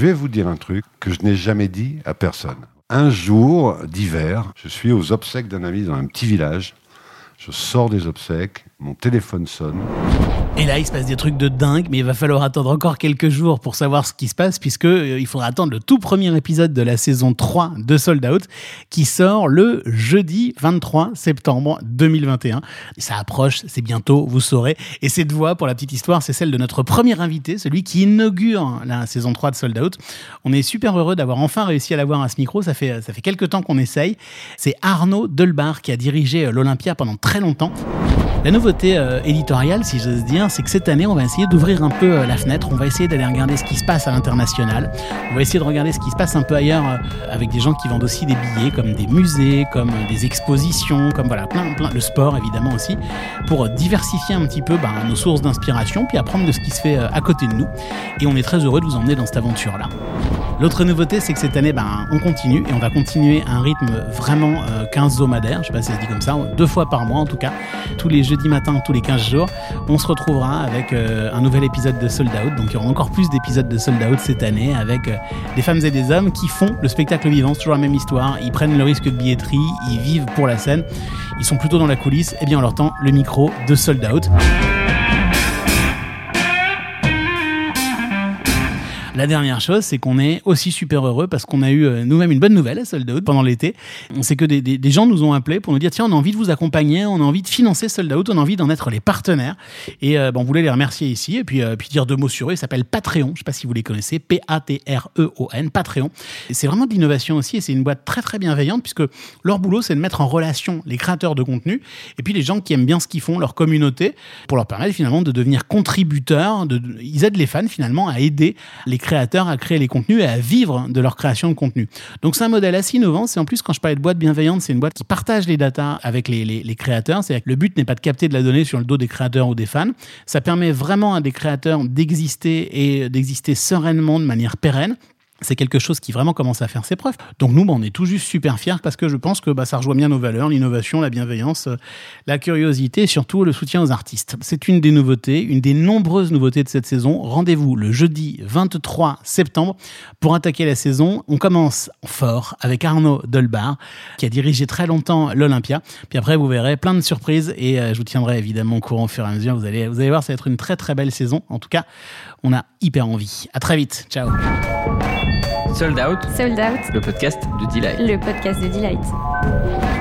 vais vous dire un truc que je n'ai jamais dit à personne. Un jour d'hiver, je suis aux obsèques d'un ami dans un petit village. Je sors des obsèques, mon téléphone sonne. Et là, il se passe des trucs de dingue, mais il va falloir attendre encore quelques jours pour savoir ce qui se passe, puisque euh, il faudra attendre le tout premier épisode de la saison 3 de Sold Out, qui sort le jeudi 23 septembre 2021. ça approche, c'est bientôt, vous saurez. Et cette voix, pour la petite histoire, c'est celle de notre premier invité, celui qui inaugure la saison 3 de Sold Out. On est super heureux d'avoir enfin réussi à l'avoir à ce micro. Ça fait, ça fait quelques temps qu'on essaye. C'est Arnaud Delbar qui a dirigé euh, l'Olympia pendant très longtemps. La nouveauté euh, éditoriale, si j'ose dire, c'est que cette année, on va essayer d'ouvrir un peu euh, la fenêtre. On va essayer d'aller regarder ce qui se passe à l'international. On va essayer de regarder ce qui se passe un peu ailleurs euh, avec des gens qui vendent aussi des billets, comme des musées, comme des expositions, comme voilà, plein, plein, le sport évidemment aussi, pour diversifier un petit peu bah, nos sources d'inspiration, puis apprendre de ce qui se fait à côté de nous. Et on est très heureux de vous emmener dans cette aventure-là. L'autre nouveauté, c'est que cette année, ben, on continue et on va continuer à un rythme vraiment 15 hebdomadaire, je sais pas si ça se dit comme ça, deux fois par mois en tout cas, tous les jeudis matin, tous les 15 jours. On se retrouvera avec euh, un nouvel épisode de Sold Out, donc il y aura encore plus d'épisodes de Sold Out cette année avec euh, des femmes et des hommes qui font le spectacle vivant, c'est toujours la même histoire, ils prennent le risque de billetterie, ils vivent pour la scène, ils sont plutôt dans la coulisse, et eh bien on leur tend le micro de Sold Out. La dernière chose, c'est qu'on est aussi super heureux parce qu'on a eu euh, nous-mêmes une bonne nouvelle à Sold Out pendant l'été. C'est que des, gens nous ont appelés pour nous dire tiens, on a envie de vous accompagner, on a envie de financer Sold Out, on a envie d'en être les partenaires. Et euh, on voulait les remercier ici et puis, euh, puis dire deux mots sur eux. Ils s'appellent Patreon. Je sais pas si vous les connaissez. P-A-T-R-E-O-N. Patreon. C'est vraiment de l'innovation aussi et c'est une boîte très très bienveillante puisque leur boulot, c'est de mettre en relation les créateurs de contenu et puis les gens qui aiment bien ce qu'ils font, leur communauté, pour leur permettre finalement de devenir contributeurs. Ils aident les fans finalement à aider les créateurs à créer les contenus et à vivre de leur création de contenu. Donc c'est un modèle assez innovant. C'est en plus, quand je parlais de boîte bienveillante, c'est une boîte qui partage les datas avec les, les, créateurs. C'est le but n'est pas de capter de la donnée sur le dos des créateurs ou des fans. Ça permet vraiment à des créateurs d'exister et d'exister sereinement de manière pérenne c'est quelque chose qui vraiment commence à faire ses preuves. Donc nous, bah, on est tout juste super fiers parce que je pense que bah, ça rejoint bien nos valeurs, l'innovation, la bienveillance, euh, la curiosité et surtout le soutien aux artistes. C'est une des nouveautés, une des nombreuses nouveautés de cette saison. Rendez-vous le jeudi 23 septembre pour attaquer la saison. On commence fort avec Arnaud Dolbar qui a dirigé très longtemps l'Olympia. Puis après, vous verrez plein de surprises et euh, je vous tiendrai évidemment au courant au fur et à mesure. Vous allez, vous allez voir, ça va être une très très belle saison. En tout cas, on a hyper envie. À très vite. Ciao. Sold Out. Sold Out. Le podcast de Delight. Le podcast de Delight.